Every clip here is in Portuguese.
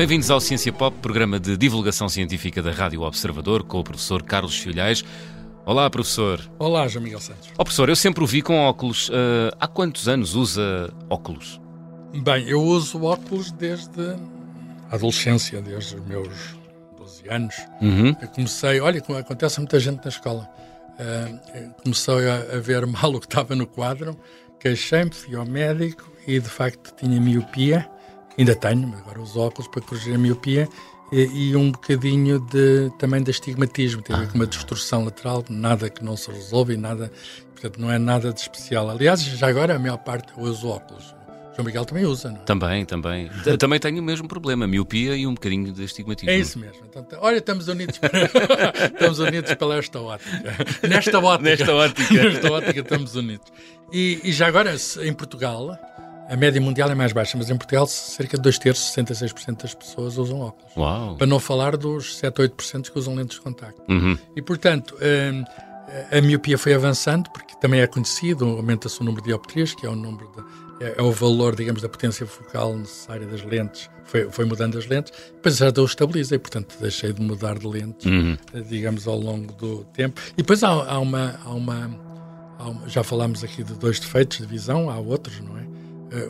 Bem-vindos ao Ciência Pop, programa de divulgação científica da Rádio Observador, com o professor Carlos Filhais. Olá, professor. Olá, João Miguel Santos. Oh, professor, eu sempre o vi com óculos. Uh, há quantos anos usa óculos? Bem, eu uso óculos desde a adolescência, desde os meus 12 anos. Uhum. Eu comecei, olha, como acontece a muita gente na escola. Uh, comecei a, a, ver mal o que estava no quadro, queixei-me, fui ao médico e de facto tinha miopia. Ainda tenho, mas agora uso óculos para corrigir a miopia e, e um bocadinho de, também de astigmatismo, tem a ver com uma distorção lateral, nada que não se resolve e nada, portanto não é nada de especial. Aliás, já agora a maior parte uso óculos. João Miguel também usa, não é? Também, também. também tenho o mesmo problema, miopia e um bocadinho de astigmatismo. É isso mesmo. Então, olha, estamos unidos para, estamos unidos pela esta ótica. Nesta ótica. Nesta ótica. Nesta ótica estamos unidos. E, e já agora, em Portugal, a média mundial é mais baixa, mas em Portugal cerca de 2 terços, 66% das pessoas usam óculos. Uau. Para não falar dos 7 ou 8% que usam lentes de contacto. Uhum. E, portanto, hum, a miopia foi avançando, porque também é conhecido, aumenta-se o número de dioptrias, que é o número de, é, é, o valor, digamos, da potência focal necessária das lentes, foi, foi mudando as lentes, depois já eu estabilizei, portanto deixei de mudar de lentes, uhum. digamos, ao longo do tempo. E depois há, há, uma, há uma, já falámos aqui de dois defeitos de visão, há outros, não é?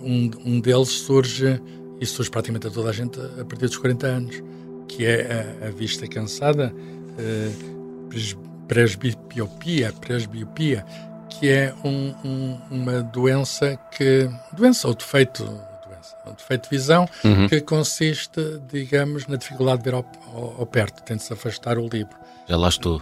Um, um deles surge, e surge praticamente a toda a gente a partir dos 40 anos, que é a, a vista cansada, uh, presbiopia, presbiopia, que é um, um, uma doença que doença ou defeito doença, um defeito de visão uhum. que consiste, digamos, na dificuldade de ver ao, ao, ao perto, tem-se afastar o livro. Já lá estou.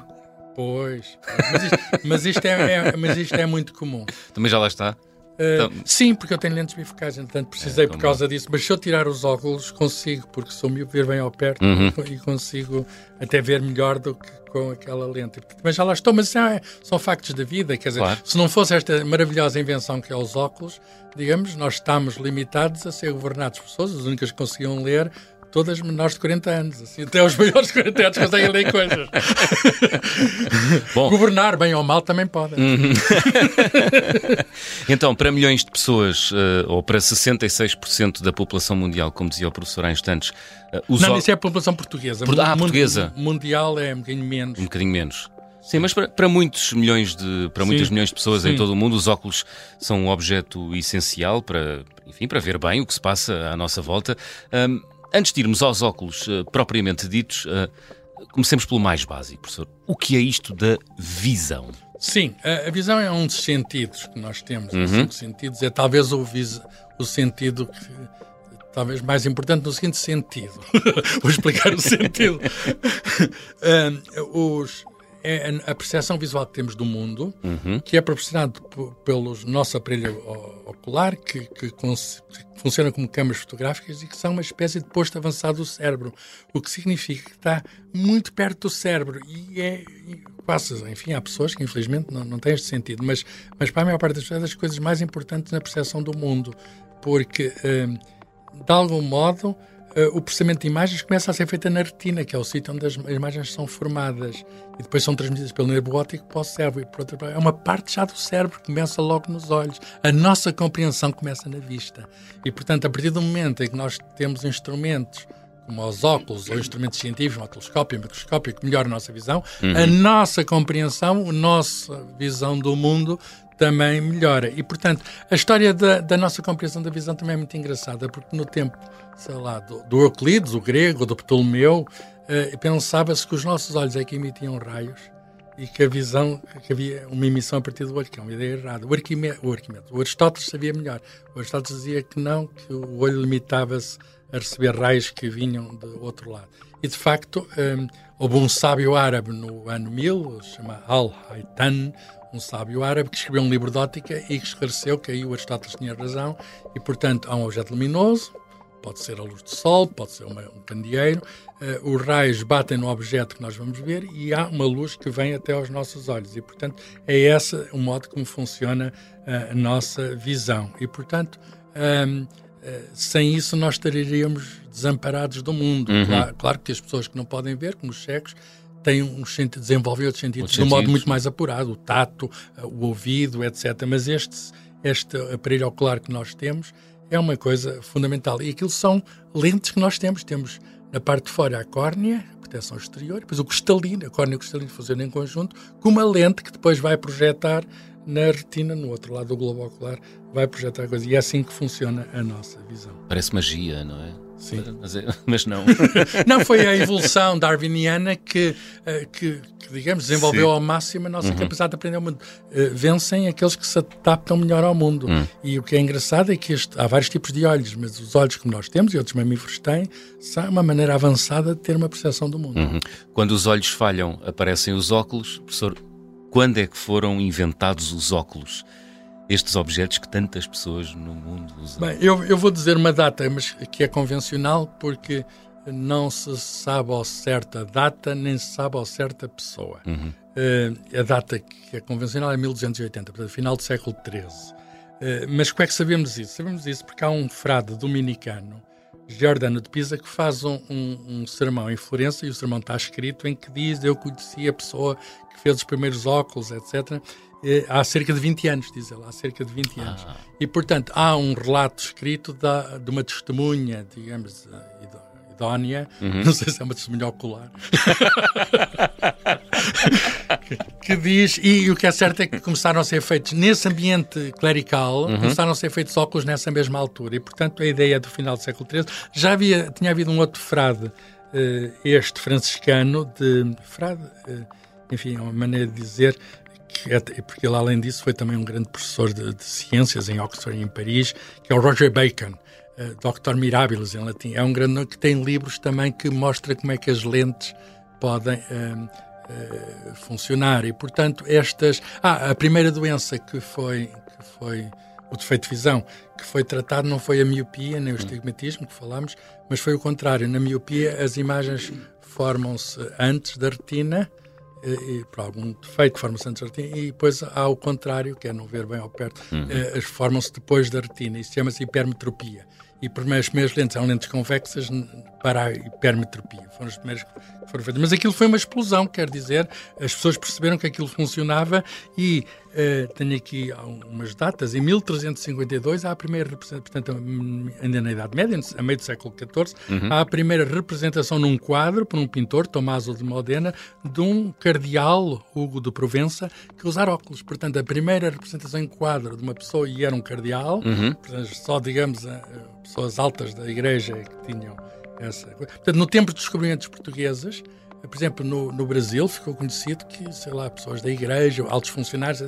Pois, mas isto, mas isto é, é, mas isto é muito comum. Também já lá está. Uh, então, sim, porque eu tenho lentes bifocais, portanto precisei é, por causa disso. Mas se eu tirar os óculos, consigo, porque sou meu ver bem ao perto uhum. e consigo até ver melhor do que com aquela lente. Mas já lá estou, mas é, são factos da vida. Quer dizer, claro. se não fosse esta maravilhosa invenção que é os óculos, digamos, nós estamos limitados a ser governados por pessoas, as únicas que conseguiam ler todas menores de 40 anos. Assim, até os maiores de 40 anos conseguem ler coisas. Bom. Governar, bem ou mal, também podem. Uhum. então, para milhões de pessoas, uh, ou para 66% da população mundial, como dizia o professor há instantes, uh, os Não, isso é a população portuguesa. Por... Ah, portuguesa. Mundial é um bocadinho menos. Um bocadinho menos. Sim, mas para, para, muitos milhões de para muitas milhões de pessoas Sim. em todo o mundo, os óculos são um objeto essencial para, enfim, para ver bem o que se passa à nossa volta. Um, Antes de irmos aos óculos uh, propriamente ditos, uh, comecemos pelo mais básico, professor. O que é isto da visão? Sim, a, a visão é um dos sentidos que nós temos. Uhum. Os cinco sentidos é talvez o, vis, o sentido que talvez mais importante no seguinte sentido. Vou explicar o sentido. os, é a percepção visual que temos do mundo, uhum. que é proporcionado pelo nosso aparelho ocular, que, que, que, funciona como câmaras fotográficas e que são uma espécie de posto avançado do cérebro, o que significa que está muito perto do cérebro e é quase, enfim, há pessoas que infelizmente não, não têm este sentido, mas, mas para a maior parte das pessoas é das coisas mais importantes na percepção do mundo, porque hum, de algum modo o processamento de imagens começa a ser feito na retina, que é o sítio onde as imagens são formadas e depois são transmitidas pelo nervo óptico para o cérebro. E por outra, é uma parte já do cérebro que começa logo nos olhos. A nossa compreensão começa na vista. E, portanto, a partir do momento em que nós temos instrumentos como os óculos ou instrumentos científicos, um telescópio, um microscópio, que melhoram a nossa visão, uhum. a nossa compreensão, a nossa visão do mundo também melhora. E, portanto, a história da, da, nossa compreensão da visão também é muito engraçada, porque no tempo, sei lá, do, do Euclides, o grego, do Ptolomeu, eh, pensava-se que os nossos olhos é que emitiam raios e que a visão, que havia uma emissão a partir do olho, que é uma ideia errada. O Arquimedes, o, o Aristóteles sabia melhor. O Aristóteles dizia que não, que o olho limitava-se a receber raios que vinham do outro lado. E, de facto, um, houve um sábio árabe no ano 1000, chama Al-Haytan, um sábio árabe que escreveu um livro de ótica e que esclareceu que aí o Aristóteles tinha razão e, portanto, há um objeto luminoso, pode ser a luz do sol, pode ser uma, um candeeiro, uh, os raios batem no objeto que nós vamos ver e há uma luz que vem até aos nossos olhos e, portanto, é esse o modo como funciona uh, a nossa visão e, portanto, um, uh, sem isso nós estaríamos desamparados do mundo. Uhum. Claro, claro, que as pessoas que não podem ver, como os cegos, têm um sentido, desenvolvem outros sentidos de um modo muito mais apurado, o tato, o ouvido, etc. Mas este, este aparelho ocular que nós temos é uma coisa fundamental. E aquilo são lentes que nós temos. Temos na parte de fora a córnea, a proteção exterior, depois o cristalino, a córnea e o cristalino funcionam em conjunto, com uma lente que depois vai projetar na retina, no outro lado do globo ocular, vai projetar a coisa. E é assim que funciona a nossa visão. Parece magia, não é? Sim. Mas, é, não. não, foi a evolução darwiniana que, eh, que, que digamos, desenvolveu Sim. ao máximo a nossa uhum. capacidade de aprender ao mundo. Uh, vencem aqueles que se adaptam melhor ao mundo. Uhum. E o que é engraçado é que este, há vários tipos de olhos, mas os olhos que nós temos e outros mamíferos têm são uma maneira avançada de ter uma percepção do mundo. Uhum. Quando os olhos falham, aparecem os óculos. Professor, quando é que foram inventados os óculos? Estes objetos que tantas pessoas no mundo usam? Bem, eu, eu vou dizer uma data, mas que é convencional porque não se sabe ao certo a data, nem se sabe ao certo a pessoa. Uhum. Uh, a data que é convencional é 1280, portanto, final do século XIII. Uh, mas como é que sabemos isso? Sabemos isso porque há um frade dominicano, Giordano de Pisa, que faz um, um, um sermão em Florença e o sermão está escrito em que diz: Eu conheci a pessoa que fez os primeiros óculos, etc. É, há cerca de 20 anos, diz ele, há cerca de 20 anos. Ah. E, portanto, há um relato escrito da, de uma testemunha, digamos, eh, idónea, uhum. não sei se é uma testemunha ocular, que, que, diz, e o que é certo é que começaram a ser feitos nesse ambiente clerical, uhum. começaram a ser feitos óculos nessa mesma altura, e portanto a ideia do final do século XIII, já havia, tinha havido um outro frade, uh, este franciscano, de frade, uh, enfim, é uma maneira de dizer, que, porque ele, além disso, foi também um grande professor de, de ciências em Oxford e em Paris, que é o Roger Bacon, uh, Doctor Mirabilis em latim. É um grande nome que tem livros também que mostra como é que as lentes podem uh, uh, funcionar. E, portanto, estas... Ah, a primeira doença que foi, que foi o defeito de visão, que foi tratado não foi a miopia nem o estigmatismo que falámos, mas foi o contrário. Na miopia, as imagens formam-se antes da retina e, por algum defeito formam-se antes da retina e depois há o contrário, que é não ver bem ao perto, uhum. Eh, formam-se depois da retina. Isso chama-se hipermetropia e por as primeiras lentes eram lentes convexas para a hipermetropia. Foram primeiros que foram. Mas aquilo foi uma explosão, quer dizer, as pessoas perceberam que aquilo funcionava e uh, tenho aqui umas datas. Em 1352 há a primeira portanto, ainda na Idade Média, a meio do século XIV, uhum. há a primeira representação num quadro por um pintor, Tommaso de Modena, de um cardeal, Hugo de Provença, que usar óculos. Portanto, a primeira representação em quadro de uma pessoa e era um cardeal, uhum. portanto, só, digamos, a, pessoas altas da igreja que tinham essa coisa. Portanto, no tempo dos descobrimentos portugueses, por exemplo, no, no, Brasil ficou conhecido que, sei lá, pessoas da igreja, altos funcionários,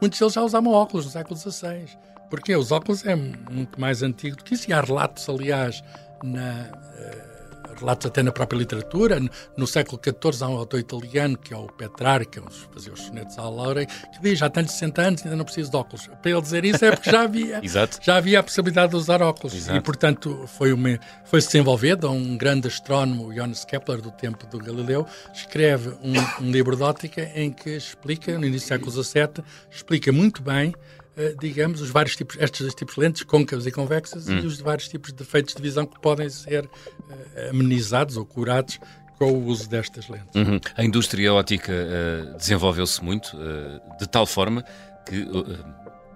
muitos deles já usavam óculos no século XVI. Porque os óculos é muito mais antigo do que isso. E há relatos, aliás, na, uh, relatos até na própria literatura. No século XIV há um autor italiano, que é o Petrarca, que fazia os sonetos à Laura, que diz, já tenho 60 anos e ainda não preciso de óculos. Para ele dizer isso é porque já havia, já havia a possibilidade de usar óculos. Exato. E, portanto, foi, uma, foi -se desenvolvido. Um grande astrónomo, Johannes Kepler, do tempo do Galileu, escreve um, um livro de ótica em que explica, no início do século XVII, explica muito bem digamos, os vários tipos, estes tipos de lentes, côncavas e convexas, hum. e os vários tipos de defeitos de visão que podem ser uh, amenizados ou curados com o uso destas lentes. Uhum. A indústria ótica uh, desenvolveu-se muito, uh, de tal forma que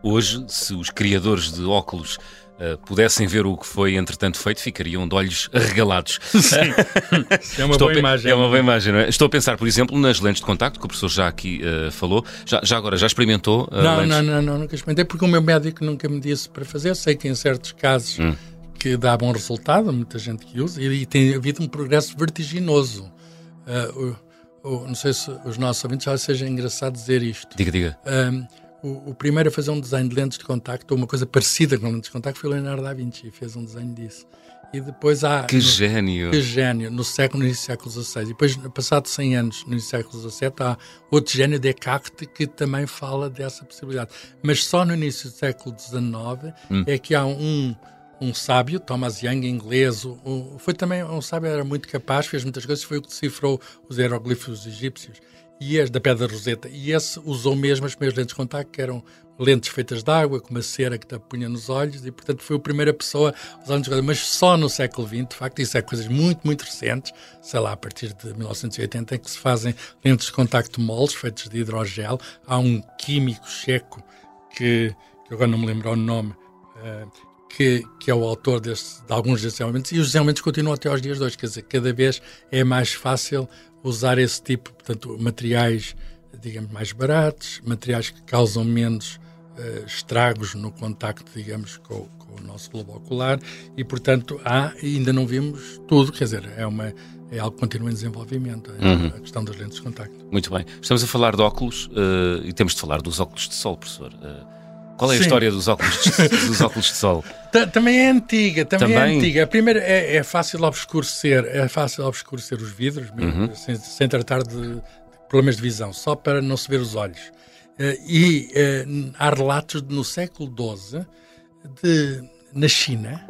hoje, se os criadores de óculos uh, pudessem ver o que foi entretanto feito, ficariam de olhos arregalados. Sim, é uma Estou boa imagem. É uma boa imagem, não é? Estou a pensar, por exemplo, nas lentes de contacto, que o professor já aqui uh, falou. Já, já, agora, já experimentou? Uh, não, não, não, não, nunca experimentei, porque o meu médico nunca me disse para fazer. Sei que em certos casos hum. que dá bom resultado, muita gente que usa, e, e tem havido um progresso vertiginoso. Uh, o, o, não sei se os nossos ouvintes já seja engraçado dizer isto. Diga, diga o, o, primeiro a fazer um desenho de lentes de contacto, ou uma coisa parecida com lentes de contacto, foi Leonardo da Vinci, fez um desenho disso. E depois há. Que no, gênio! Que gênio! No século, no início do século XVI. E depois, passado 100 anos, no início do século XVII, há outro gênio, Descartes, que também fala dessa possibilidade. Mas só no início do século XIX hum. é que há um, um sábio, Thomas Young, inglês, um, foi também um sábio, era muito capaz, fez muitas coisas, foi o que decifrou os hieroglifos egípcios e as da Pedra Roseta. E esse usou mesmo as primeiras lentes de contacto, que eram lentes feitas de água, com uma cera que te punha nos olhos, e portanto foi a primeira pessoa a usar lentes. Mas só no século XX, de facto, isso é coisas muito, muito recentes, sei lá, a partir de 1980, é que se fazem lentes de contacto moles, feitos de hidrogel. Há um químico checo que, que agora não me lembro o nome, uh, que, que é o autor deste, de alguns desses elementos, e os elementos continuam até aos dias de hoje. Quer dizer, cada vez é mais fácil usar esse tipo, portanto, materiais, digamos, mais baratos, materiais que causam menos uh, estragos no contacto, digamos, com, com, o nosso globo ocular, e, portanto, há, ainda não vimos tudo, quer dizer, é uma é algo que continua em desenvolvimento, é uhum. a questão das lentes de contacto. Muito bem. Estamos a falar de óculos uh, e temos de falar dos óculos de sol, professor. Uh, qual é a Sim. história dos óculos de, dos óculos de sol? também é antiga, também, é também, é antiga. A primeira é, é, fácil obscurecer, é fácil obscurecer os vidros, mesmo, uhum. sem, sem, tratar de, de, problemas de visão, só para não se ver os olhos. Uh, e uh, há relatos no século XII de, na China,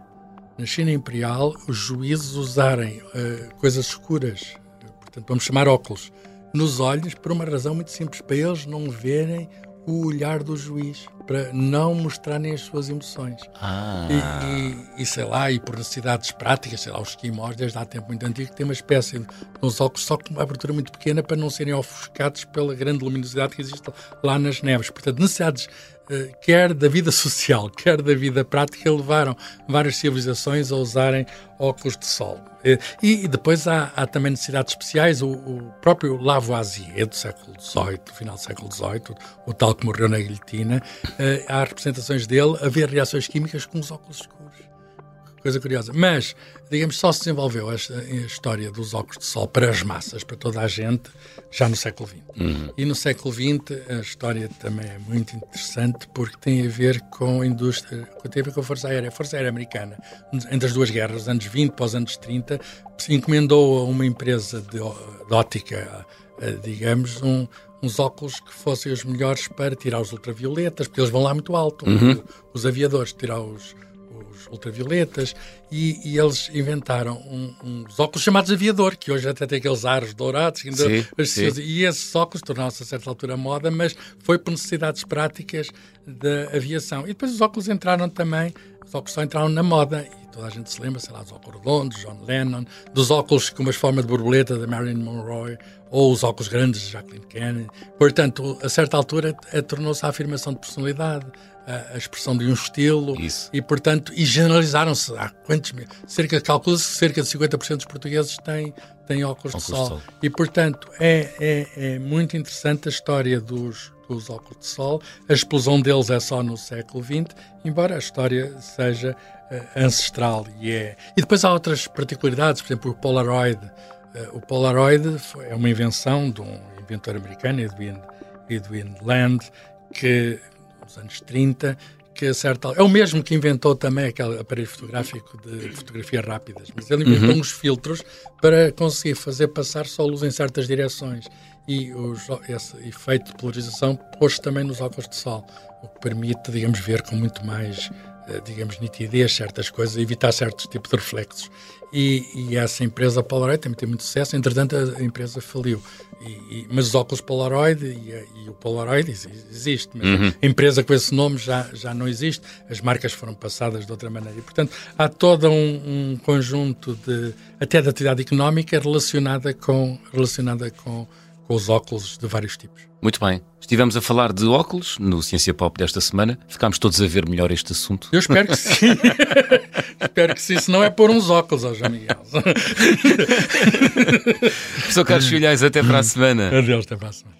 na China Imperial, os juízes usarem uh, coisas escuras, portanto, vamos chamar óculos, nos olhos, por uma razão muito simples, para eles não verem o olhar do juiz para não mostrarem as suas emoções. Ah. E, e, e, sei lá, e por necessidades práticas, sei lá, os esquimós, desde há tempo muito antigo, têm uma espécie de uns óculos só com uma abertura muito pequena para não serem ofuscados pela grande luminosidade que existe lá nas neves. Portanto, necessidades quer da vida social, quer da vida prática, levaram várias civilizações a usarem óculos de sol. Eh, e, depois há, há também necessidades especiais. O, o, próprio Lavoisier, do século XVIII, do final do século XVIII, o, o tal que morreu na guilhotina, eh, há representações dele a ver reações químicas com os óculos escuros coisa curiosa. Mas, digamos, só se desenvolveu a, a, história dos óculos de sol para as massas, para toda a gente, já no século XX. Uhum. E no século XX a história também é muito interessante porque tem a ver com a indústria, tem a ver com a Força Aérea. A Força Aérea Americana, entre as duas guerras, anos 20 para os anos 30, se encomendou a uma empresa de, de ótica, digamos, um, uns óculos que fossem os melhores para tirar os ultravioletas, porque eles vão lá muito alto, uhum. os aviadores, tirar os ultravioletas, e, e eles inventaram um, uns óculos chamados aviador, que hoje até tem aqueles aros dourados, ainda, sim, sim. e esses óculos tornaram-se a certa altura moda, mas foi por necessidades práticas da aviação. E depois os óculos entraram também, os óculos só entraram na moda, toda a gente se lembra, sei lá, dos óculos redondos, John Lennon, dos óculos com uma forma de borboleta da Marilyn Monroe, ou os óculos grandes de Jacqueline Kennedy. Portanto, a certa altura, tornou-se a afirmação de personalidade, a, a expressão de um estilo Isso. e, portanto, e generalizaram-se. Há quantos cerca, calcula-se que cerca de 50% dos portugueses têm, têm óculos, óculos de, sol. de, sol. E, portanto, é, é, é muito interessante a história dos, dos óculos de sol. A explosão deles é só no século XX, embora a história seja ancestral. E, é... e depois há outras particularidades, por exemplo, o Polaroid. Uh, o Polaroid é uma invenção de um inventor americano, Edwin, Edwin Land, que nos anos 30, que a certa é o mesmo que inventou também aquele aparelho fotográfico de fotografias rápidas, mas ele inventou uhum. uns filtros para conseguir fazer passar só luz em certas direções e os, esse efeito de polarização pôs também nos óculos de sol, o que permite, digamos, ver com muito mais eh, digamos, nitidez, certas coisas, evitar certos tipos de reflexos. E, e essa empresa Polaroid também tem muito sucesso, entretanto a empresa faliu. E, e, mas os óculos Polaroid e, o Polaroid existe, mas uhum. a empresa com esse nome já, já não existe, as marcas foram passadas de outra maneira. E, portanto, há todo um, um conjunto de, até de atividade económica relacionada com, relacionada com, com os óculos de vários tipos. Muito bem. Estivemos a falar de óculos no Ciência Pop desta semana. Ficámos todos a ver melhor este assunto. Eu espero que sim. espero que sim. Se não é pôr uns óculos ao João Miguel. Professor Carlos Filhais, até para a semana. Adeus, até para a semana.